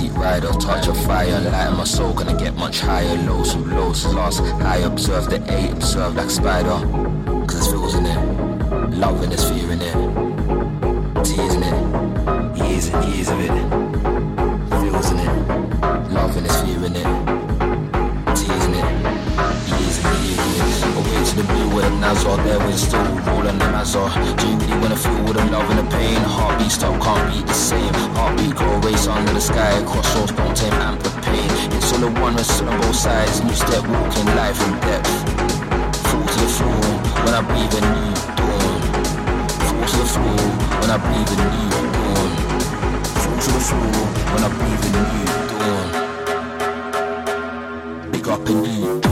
backseat rider, touch a fire, light my soul, gonna get much higher. Lows from lows, lost high, observe the eight, observe like spider. Cause it feels in it, love in this fear in it, tears in it, years and years of it. Feels in it, love in this fear in it, tears in it, years and years of it. Away to the blue where the knives are there, smaller than I saw. J.D. wanna feel with the love and the pain. Heartbeat stop, can't be the same. Heartbeat go race under the sky. Crossroads don't tame, and the pain. It's all a one, it's on both sides. New step, walking life and death. Fall to the floor when I breathe a new dawn. Fall to the floor when I breathe a new dawn. Fall to the floor when I breathe a new dawn. Big up in new dawn.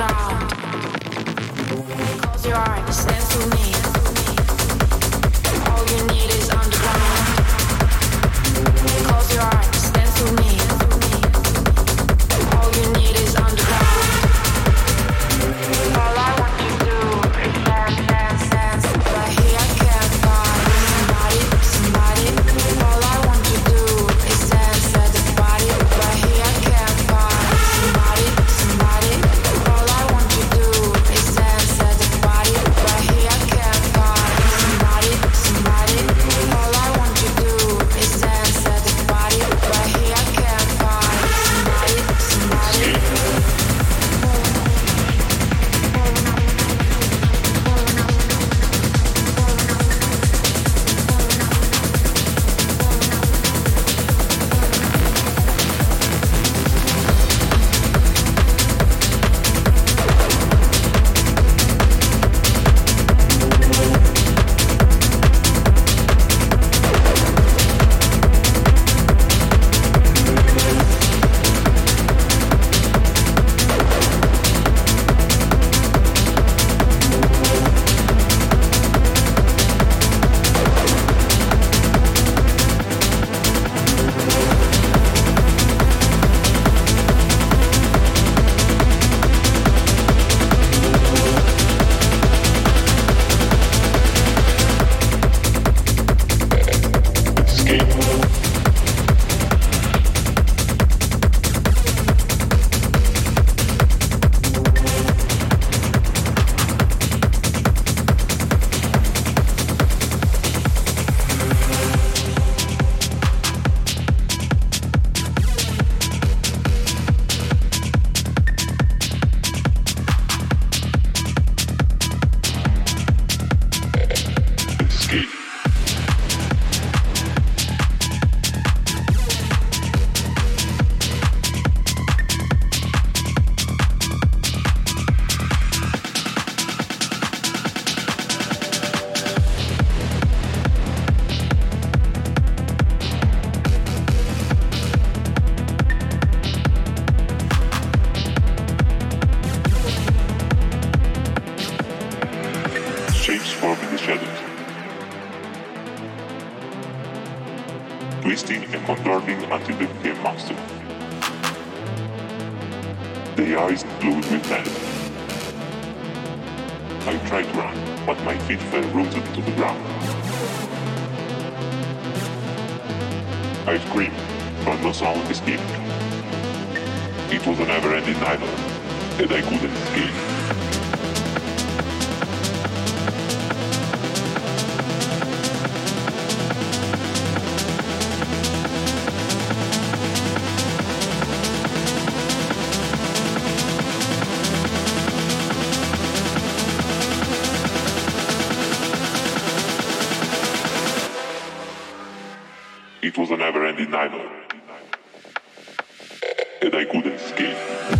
ground. Close your eyes, stand to me. It was a never-ending nightmare. And I couldn't escape.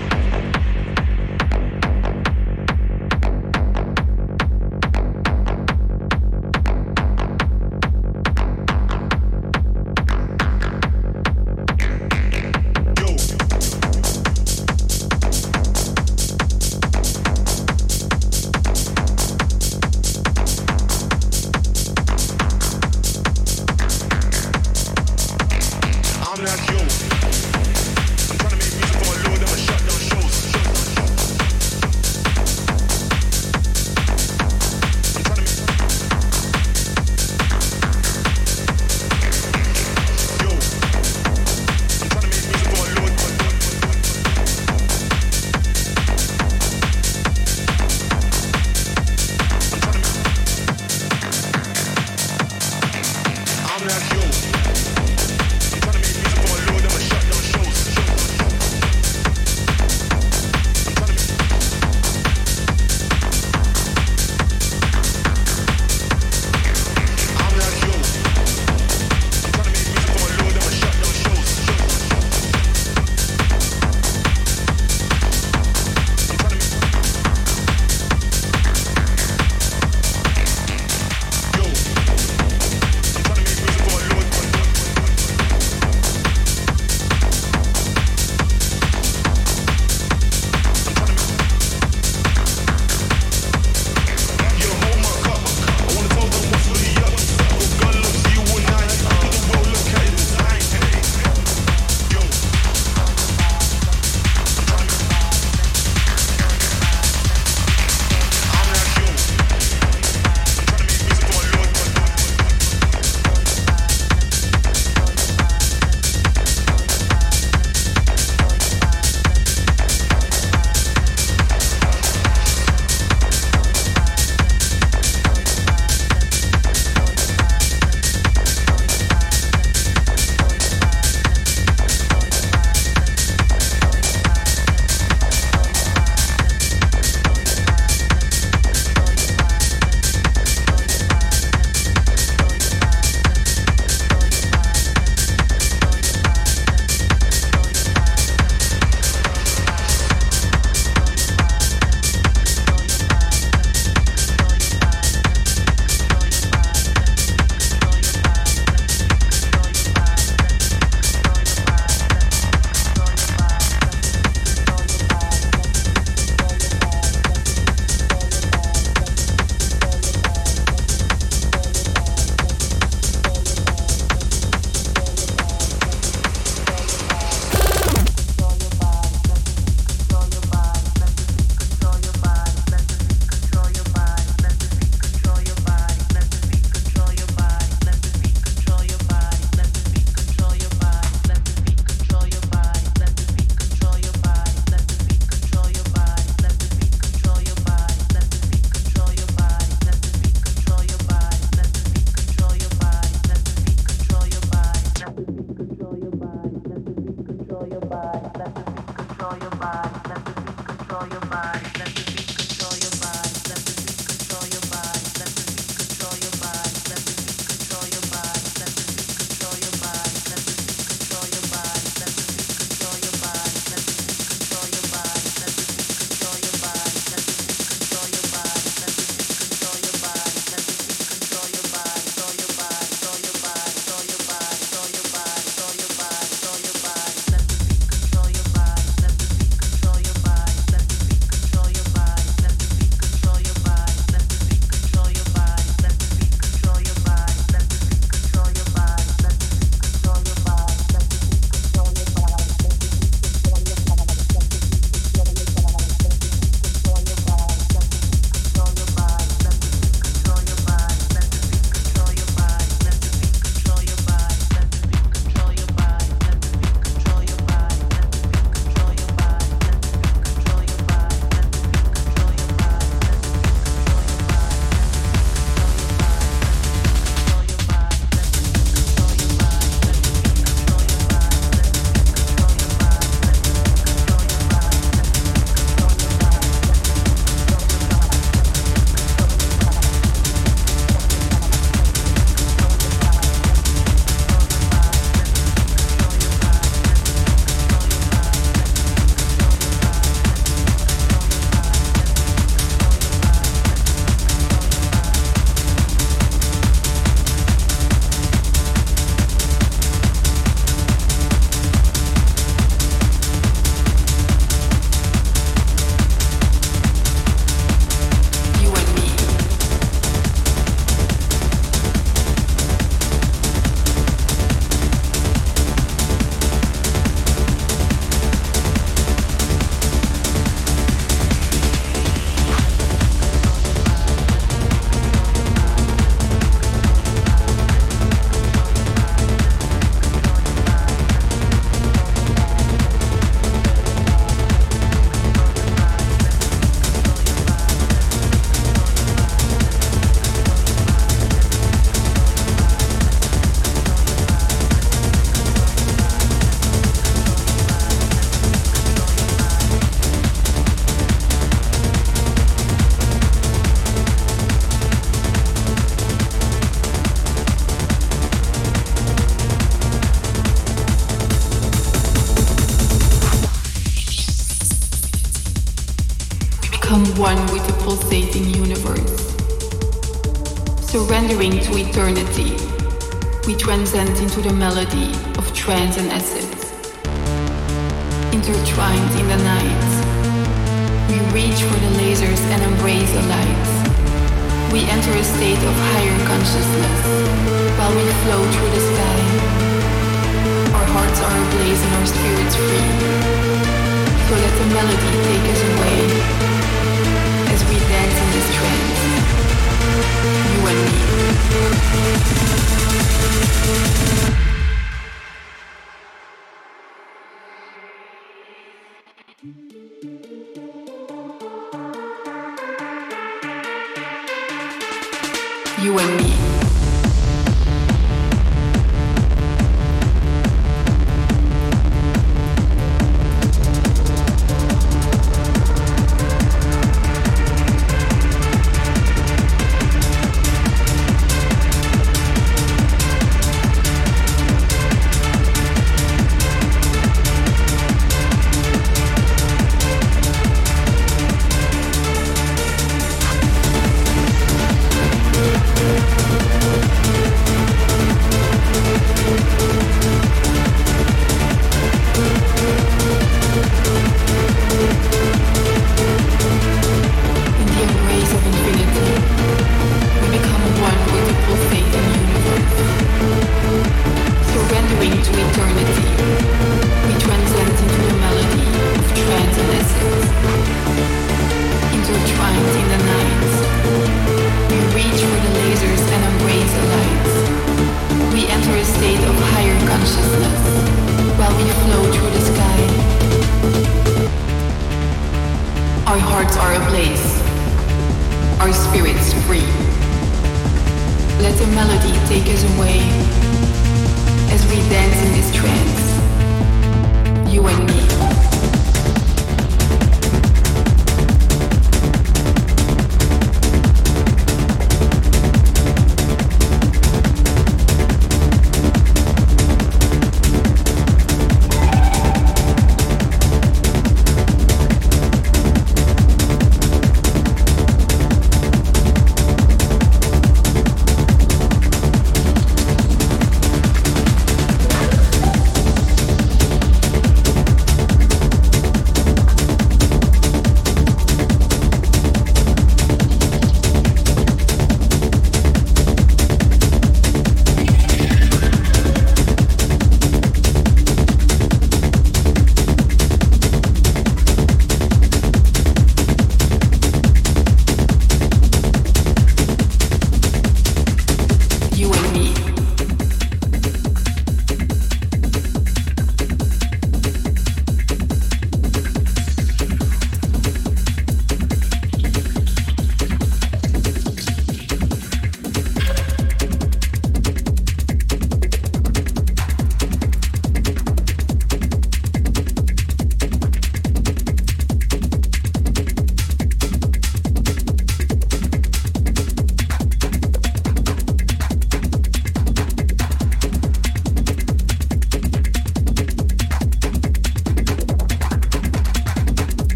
Surrendering to eternity, we transcend into the melody of trance and essence. Intertwined in the night, we reach for the lasers and embrace the lights. We enter a state of higher consciousness while we flow through the sky. Our hearts are ablaze and our spirits free. So let the melody take us away as we dance in this trance. You and me. MUZIEK